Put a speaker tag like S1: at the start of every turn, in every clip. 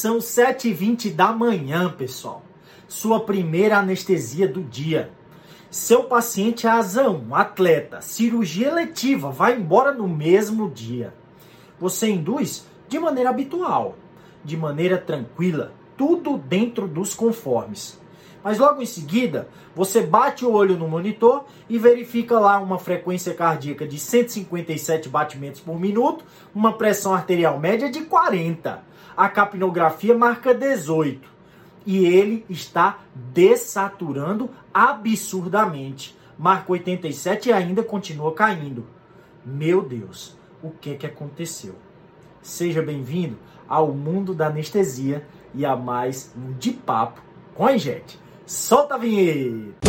S1: São 7h20 da manhã, pessoal. Sua primeira anestesia do dia. Seu paciente é azão, atleta, cirurgia letiva, vai embora no mesmo dia. Você induz de maneira habitual, de maneira tranquila, tudo dentro dos conformes. Mas logo em seguida, você bate o olho no monitor e verifica lá uma frequência cardíaca de 157 batimentos por minuto, uma pressão arterial média de 40. A capnografia marca 18 e ele está dessaturando absurdamente. Marca 87 e ainda continua caindo. Meu Deus, o que que aconteceu? Seja bem-vindo ao mundo da anestesia e a mais um de papo com a gente. Solta a vinheta!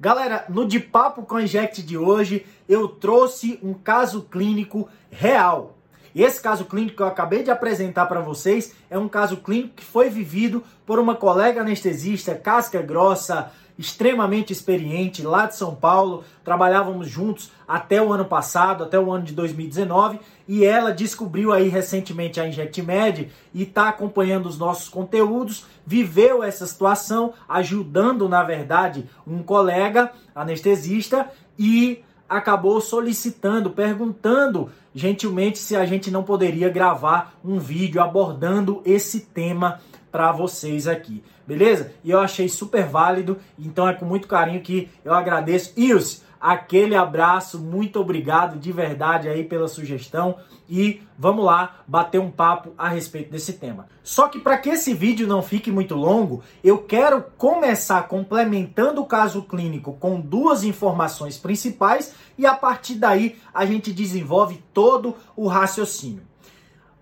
S1: Galera, no De Papo com Inject de hoje, eu trouxe um caso clínico real. Esse caso clínico que eu acabei de apresentar para vocês é um caso clínico que foi vivido por uma colega anestesista, casca grossa, extremamente experiente lá de São Paulo. Trabalhávamos juntos até o ano passado, até o ano de 2019, e ela descobriu aí recentemente a InjectMed e está acompanhando os nossos conteúdos, viveu essa situação, ajudando, na verdade, um colega anestesista e acabou solicitando, perguntando gentilmente se a gente não poderia gravar um vídeo abordando esse tema para vocês aqui, beleza? E eu achei super válido, então é com muito carinho que eu agradeço. Ilse, aquele abraço, muito obrigado de verdade aí pela sugestão e vamos lá bater um papo a respeito desse tema. Só que para que esse vídeo não fique muito longo, eu quero começar complementando o caso clínico com duas informações principais e a partir daí a gente desenvolve todo o raciocínio.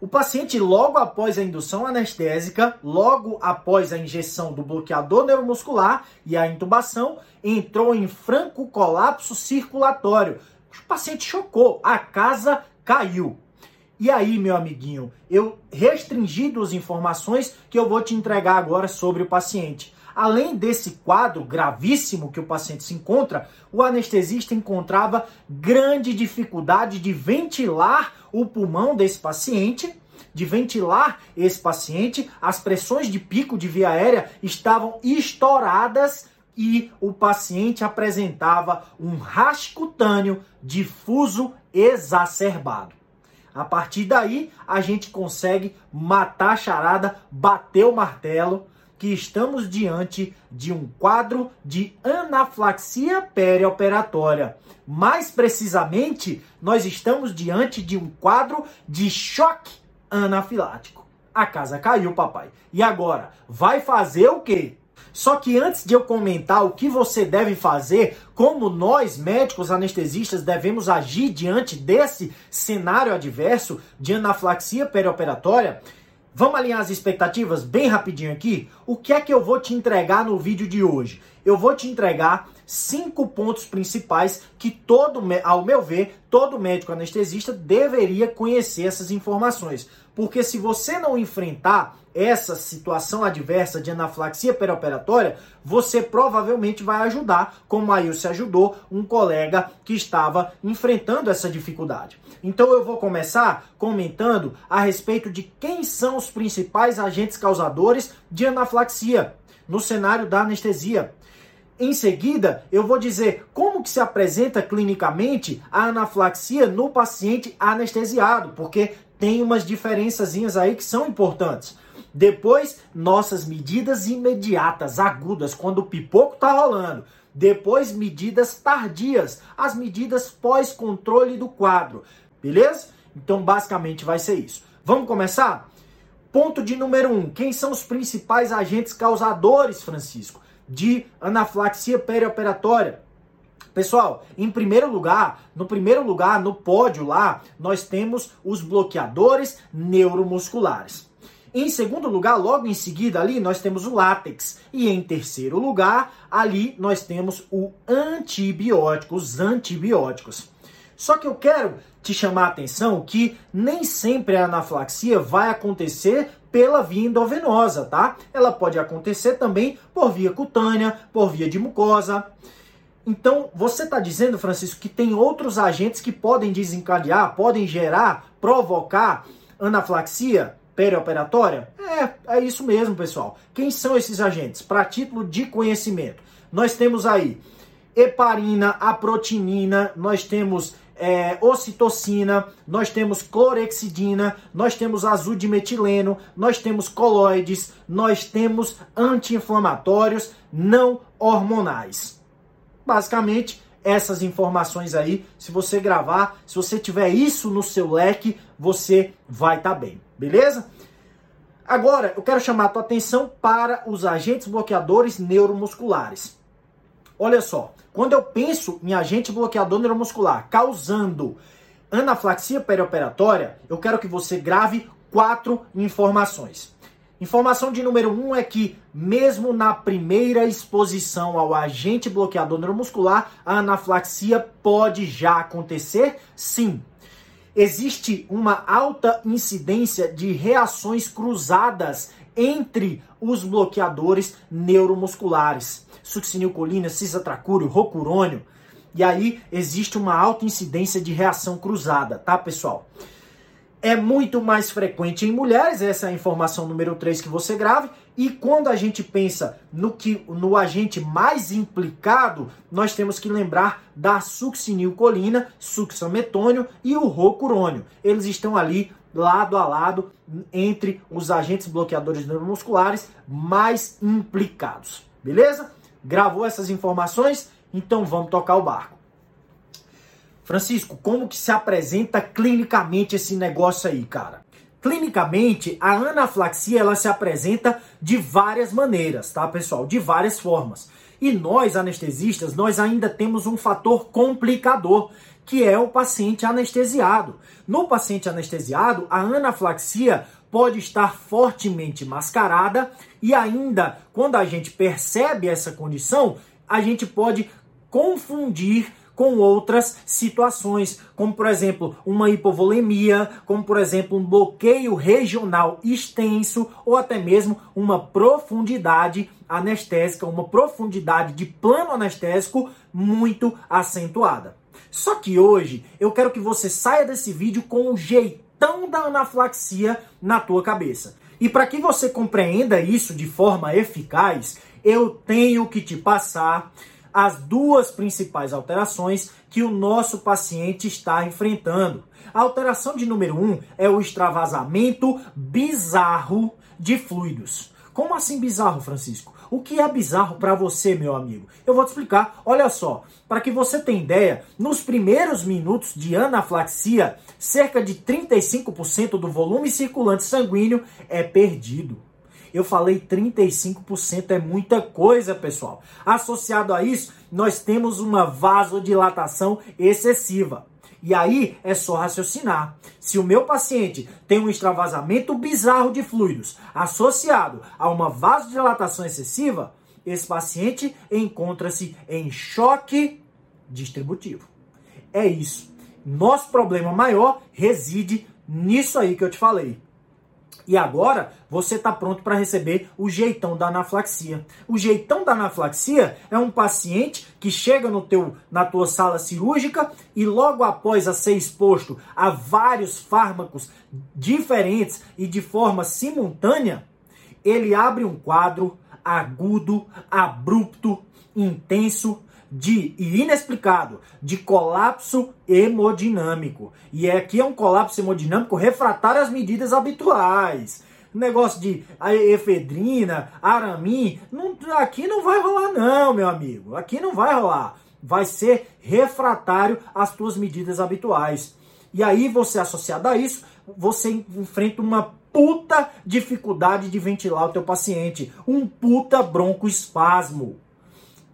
S1: O paciente, logo após a indução anestésica, logo após a injeção do bloqueador neuromuscular e a intubação, entrou em franco colapso circulatório. O paciente chocou, a casa caiu. E aí, meu amiguinho, eu restringi duas informações que eu vou te entregar agora sobre o paciente. Além desse quadro gravíssimo que o paciente se encontra, o anestesista encontrava grande dificuldade de ventilar o pulmão desse paciente, de ventilar esse paciente, as pressões de pico de via aérea estavam estouradas e o paciente apresentava um rasgo cutâneo difuso exacerbado. A partir daí, a gente consegue matar a charada, bater o martelo, que estamos diante de um quadro de anaflaxia perioperatória. Mais precisamente, nós estamos diante de um quadro de choque anafilático. A casa caiu, papai. E agora, vai fazer o quê? Só que antes de eu comentar o que você deve fazer, como nós, médicos anestesistas, devemos agir diante desse cenário adverso de anaflaxia perioperatória, Vamos alinhar as expectativas bem rapidinho aqui? O que é que eu vou te entregar no vídeo de hoje? Eu vou te entregar cinco pontos principais que todo, ao meu ver, todo médico anestesista deveria conhecer essas informações. Porque se você não enfrentar essa situação adversa de anaflaxia perioperatória, você provavelmente vai ajudar, como a se ajudou, um colega que estava enfrentando essa dificuldade. Então eu vou começar comentando a respeito de quem são os principais agentes causadores de anaflaxia no cenário da anestesia. Em seguida, eu vou dizer como que se apresenta clinicamente a anaflaxia no paciente anestesiado, porque tem umas diferençazinhas aí que são importantes. Depois, nossas medidas imediatas, agudas, quando o pipoco tá rolando. Depois, medidas tardias, as medidas pós-controle do quadro. Beleza? Então, basicamente vai ser isso. Vamos começar? Ponto de número um: quem são os principais agentes causadores, Francisco, de anaflaxia perioperatória? Pessoal, em primeiro lugar, no primeiro lugar, no pódio lá, nós temos os bloqueadores neuromusculares. Em segundo lugar, logo em seguida ali, nós temos o látex. E em terceiro lugar, ali nós temos o antibiótico, os antibióticos. Só que eu quero te chamar a atenção que nem sempre a anaflaxia vai acontecer pela via endovenosa, tá? Ela pode acontecer também por via cutânea, por via de mucosa. Então, você está dizendo, Francisco, que tem outros agentes que podem desencadear, podem gerar, provocar anaflaxia perioperatória? É, é isso mesmo, pessoal. Quem são esses agentes? Para título de conhecimento, nós temos aí heparina, aprotinina, nós temos é, ocitocina, nós temos clorexidina, nós temos azul de metileno, nós temos coloides, nós temos anti-inflamatórios não hormonais. Basicamente, essas informações aí, se você gravar, se você tiver isso no seu leque, você vai estar tá bem, beleza? Agora, eu quero chamar a tua atenção para os agentes bloqueadores neuromusculares. Olha só, quando eu penso em agente bloqueador neuromuscular causando anaflaxia perioperatória, eu quero que você grave quatro informações. Informação de número um é que, mesmo na primeira exposição ao agente bloqueador neuromuscular, a anaflaxia pode já acontecer? Sim. Existe uma alta incidência de reações cruzadas entre os bloqueadores neuromusculares succinilcolina, cisatracúrio, rocurônio. E aí existe uma alta incidência de reação cruzada, tá, pessoal? É muito mais frequente em mulheres, essa é a informação número 3 que você grave. E quando a gente pensa no que no agente mais implicado, nós temos que lembrar da succinilcolina, succinilmetônio e o rocurônio. Eles estão ali lado a lado entre os agentes bloqueadores neuromusculares mais implicados. Beleza? Gravou essas informações? Então vamos tocar o barco. Francisco, como que se apresenta clinicamente esse negócio aí, cara? Clinicamente, a anaflaxia ela se apresenta de várias maneiras, tá, pessoal? De várias formas. E nós, anestesistas, nós ainda temos um fator complicador, que é o paciente anestesiado. No paciente anestesiado, a anaflaxia pode estar fortemente mascarada e ainda quando a gente percebe essa condição, a gente pode confundir com outras situações, como por exemplo uma hipovolemia, como por exemplo um bloqueio regional extenso ou até mesmo uma profundidade anestésica, uma profundidade de plano anestésico muito acentuada. Só que hoje eu quero que você saia desse vídeo com um jeitão da anaflaxia na tua cabeça. E para que você compreenda isso de forma eficaz, eu tenho que te passar as duas principais alterações que o nosso paciente está enfrentando. A alteração de número um é o extravasamento bizarro de fluidos. Como assim bizarro, Francisco? O que é bizarro para você, meu amigo? Eu vou te explicar. Olha só, para que você tenha ideia, nos primeiros minutos de anaflaxia, cerca de 35% do volume circulante sanguíneo é perdido. Eu falei 35% é muita coisa, pessoal. Associado a isso, nós temos uma vasodilatação excessiva. E aí é só raciocinar. Se o meu paciente tem um extravasamento bizarro de fluidos associado a uma vasodilatação excessiva, esse paciente encontra-se em choque distributivo. É isso. Nosso problema maior reside nisso aí que eu te falei. E agora você está pronto para receber o jeitão da anaflaxia. O jeitão da anaflaxia é um paciente que chega no teu, na tua sala cirúrgica e logo após a ser exposto a vários fármacos diferentes e de forma simultânea, ele abre um quadro agudo, abrupto, intenso de e inexplicado de colapso hemodinâmico. E é aqui é um colapso hemodinâmico refratário às medidas habituais. Negócio de efedrina, aramin, não, aqui não vai rolar não, meu amigo. Aqui não vai rolar. Vai ser refratário às tuas medidas habituais. E aí você associado a isso, você enfrenta uma puta dificuldade de ventilar o teu paciente, um puta broncoespasmo.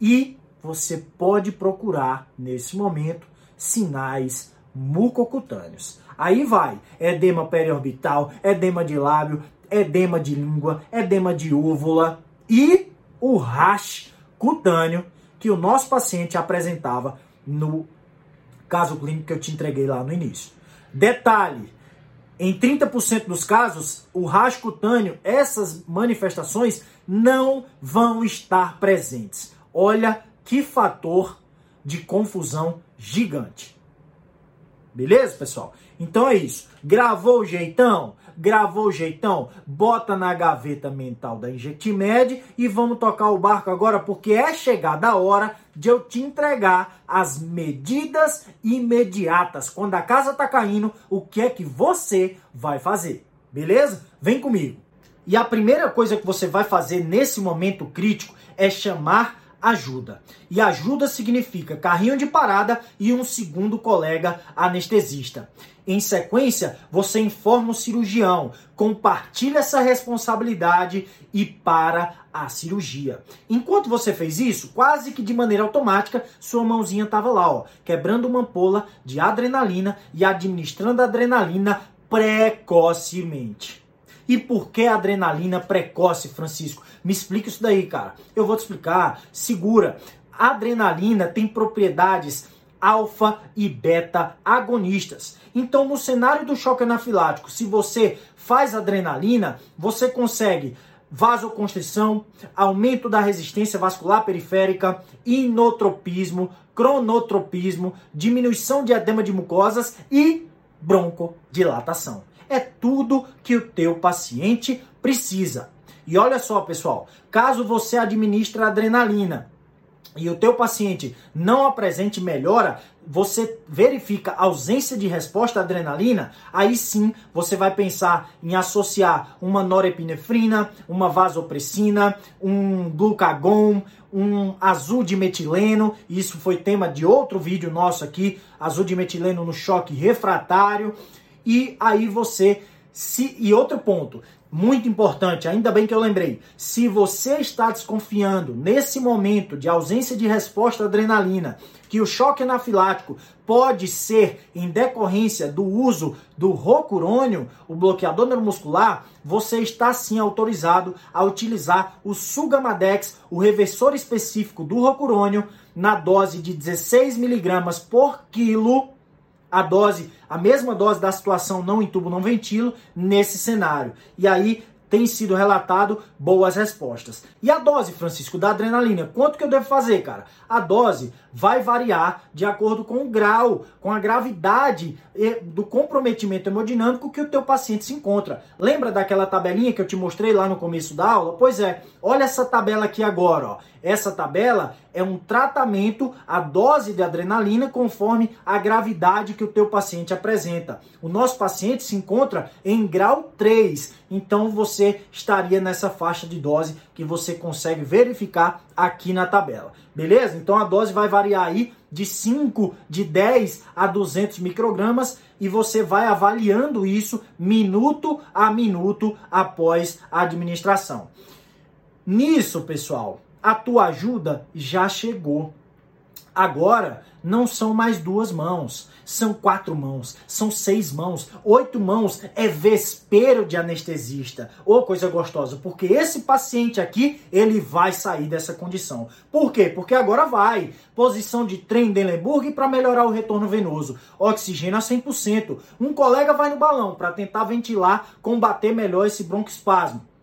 S1: E você pode procurar nesse momento sinais mucocutâneos. Aí vai, edema periorbital, edema de lábio, edema de língua, edema de úvula e o rash cutâneo que o nosso paciente apresentava no caso clínico que eu te entreguei lá no início. Detalhe, em 30% dos casos, o rash cutâneo, essas manifestações não vão estar presentes. Olha que fator de confusão gigante. Beleza, pessoal? Então é isso. Gravou o jeitão? Gravou o jeitão? Bota na gaveta mental da Injectimed e vamos tocar o barco agora porque é chegada a hora de eu te entregar as medidas imediatas. Quando a casa tá caindo, o que é que você vai fazer? Beleza? Vem comigo. E a primeira coisa que você vai fazer nesse momento crítico é chamar ajuda. E ajuda significa carrinho de parada e um segundo colega anestesista. Em sequência, você informa o cirurgião, compartilha essa responsabilidade e para a cirurgia. Enquanto você fez isso, quase que de maneira automática, sua mãozinha estava lá, ó, quebrando uma ampola de adrenalina e administrando adrenalina precocemente. E por que adrenalina precoce, Francisco? Me explica isso daí, cara. Eu vou te explicar. Segura. Adrenalina tem propriedades alfa e beta agonistas. Então, no cenário do choque anafilático, se você faz adrenalina, você consegue vasoconstrição, aumento da resistência vascular periférica, inotropismo, cronotropismo, diminuição de edema de mucosas e broncodilatação. É tudo que o teu paciente precisa. E olha só, pessoal, caso você administre adrenalina e o teu paciente não apresente melhora, você verifica ausência de resposta à adrenalina, aí sim você vai pensar em associar uma norepinefrina, uma vasopressina, um glucagon, um azul de metileno, isso foi tema de outro vídeo nosso aqui, azul de metileno no choque refratário, e aí você se e outro ponto, muito importante, ainda bem que eu lembrei. Se você está desconfiando nesse momento de ausência de resposta à adrenalina, que o choque anafilático pode ser em decorrência do uso do rocurônio, o bloqueador neuromuscular, você está sim autorizado a utilizar o Sugamadex, o reversor específico do rocurônio, na dose de 16 miligramas por quilo a dose, a mesma dose da situação não intubo, não ventilo nesse cenário. E aí tem sido relatado boas respostas. E a dose, Francisco, da adrenalina, quanto que eu devo fazer, cara? A dose vai variar de acordo com o grau, com a gravidade do comprometimento hemodinâmico que o teu paciente se encontra. Lembra daquela tabelinha que eu te mostrei lá no começo da aula? Pois é, olha essa tabela aqui agora, ó. Essa tabela é um tratamento, a dose de adrenalina conforme a gravidade que o teu paciente apresenta. O nosso paciente se encontra em grau 3, então você estaria nessa faixa de dose que você consegue verificar aqui na tabela. Beleza? Então a dose vai variar aí de 5, de 10 a 200 microgramas e você vai avaliando isso minuto a minuto após a administração. Nisso, pessoal, a tua ajuda já chegou. Agora não são mais duas mãos, são quatro mãos, são seis mãos, oito mãos é vespeiro de anestesista. Ô, oh, coisa gostosa, porque esse paciente aqui, ele vai sair dessa condição. Por quê? Porque agora vai. Posição de Trendelenburg para melhorar o retorno venoso. Oxigênio a 100%. Um colega vai no balão para tentar ventilar, combater melhor esse broncoespasmo.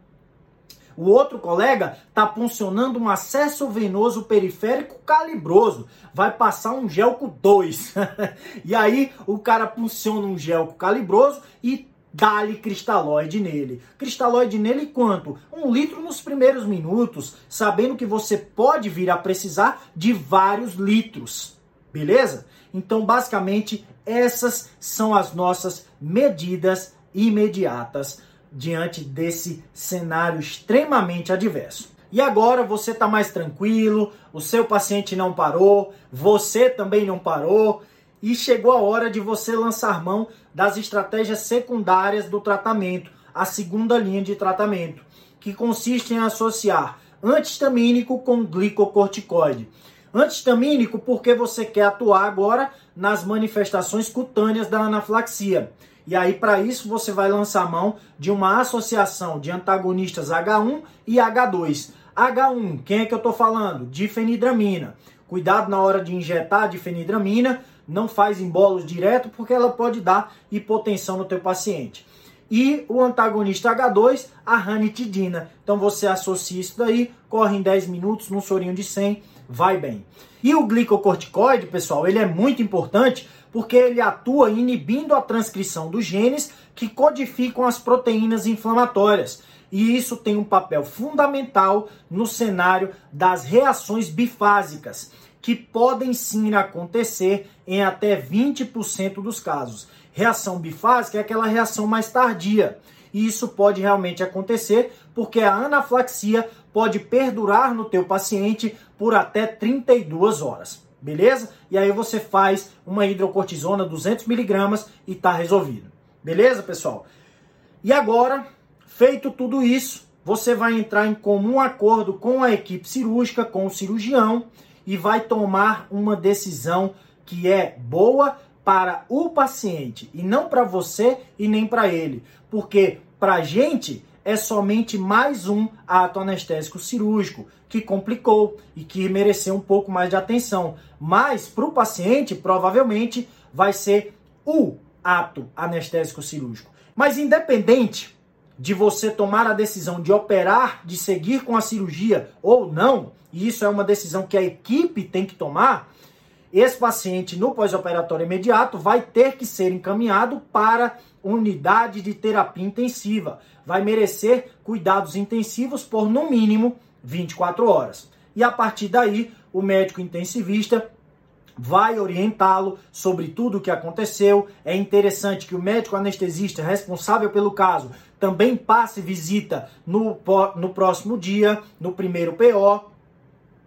S1: O outro colega está funcionando um acesso venoso periférico calibroso. Vai passar um gelco 2. e aí o cara funciona um gelco calibroso e dá-lhe cristalóide nele. Cristalóide nele quanto? Um litro nos primeiros minutos, sabendo que você pode vir a precisar de vários litros. Beleza? Então, basicamente, essas são as nossas medidas imediatas diante desse cenário extremamente adverso. E agora você está mais tranquilo, o seu paciente não parou, você também não parou, e chegou a hora de você lançar mão das estratégias secundárias do tratamento, a segunda linha de tratamento, que consiste em associar antihistamínico com glicocorticoide. Antihistamínico porque você quer atuar agora nas manifestações cutâneas da anafilaxia. E aí, para isso, você vai lançar mão de uma associação de antagonistas H1 e H2. H1, quem é que eu estou falando? Difenidramina. Cuidado na hora de injetar difenidramina, não faz embolos direto porque ela pode dar hipotensão no teu paciente. E o antagonista H2, a ranitidina. Então você associa isso daí, corre em 10 minutos num sorinho de 100, vai bem. E o glicocorticoide, pessoal, ele é muito importante porque ele atua inibindo a transcrição dos genes que codificam as proteínas inflamatórias. E isso tem um papel fundamental no cenário das reações bifásicas, que podem sim acontecer em até 20% dos casos. Reação bifásica é aquela reação mais tardia. E isso pode realmente acontecer porque a anaflaxia pode perdurar no teu paciente por até 32 horas. Beleza? E aí você faz uma hidrocortisona 200 miligramas e tá resolvido. Beleza, pessoal? E agora, feito tudo isso, você vai entrar em comum acordo com a equipe cirúrgica, com o cirurgião e vai tomar uma decisão que é boa para o paciente e não para você e nem para ele, porque para a gente é somente mais um ato anestésico cirúrgico que complicou e que mereceu um pouco mais de atenção, mas para o paciente provavelmente vai ser o ato anestésico cirúrgico. Mas independente de você tomar a decisão de operar, de seguir com a cirurgia ou não, e isso é uma decisão que a equipe tem que tomar, esse paciente no pós-operatório imediato vai ter que ser encaminhado para unidade de terapia intensiva. Vai merecer cuidados intensivos por no mínimo 24 horas. E a partir daí, o médico intensivista vai orientá-lo sobre tudo o que aconteceu. É interessante que o médico anestesista responsável pelo caso também passe visita no, no próximo dia, no primeiro PO,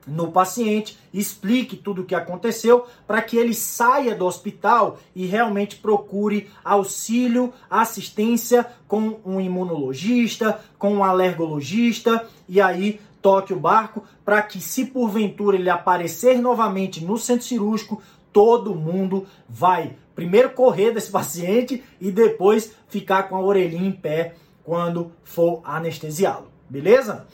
S1: no paciente, explique tudo o que aconteceu para que ele saia do hospital e realmente procure auxílio, assistência com um imunologista, com um alergologista e aí toque o barco para que se porventura ele aparecer novamente no centro cirúrgico, todo mundo vai primeiro correr desse paciente e depois ficar com a orelhinha em pé quando for anestesiá-lo. Beleza?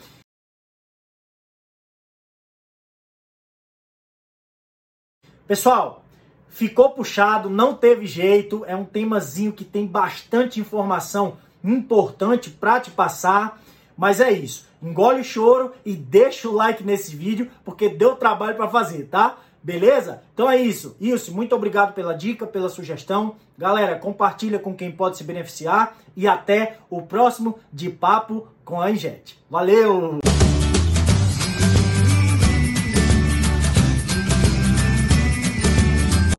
S1: Pessoal, ficou puxado, não teve jeito, é um temazinho que tem bastante informação importante para te passar, mas é isso. Engole o choro e deixa o like nesse vídeo, porque deu trabalho para fazer, tá? Beleza? Então é isso. Isso, muito obrigado pela dica, pela sugestão. Galera, compartilha com quem pode se beneficiar e até o próximo de papo com a Injet. Valeu!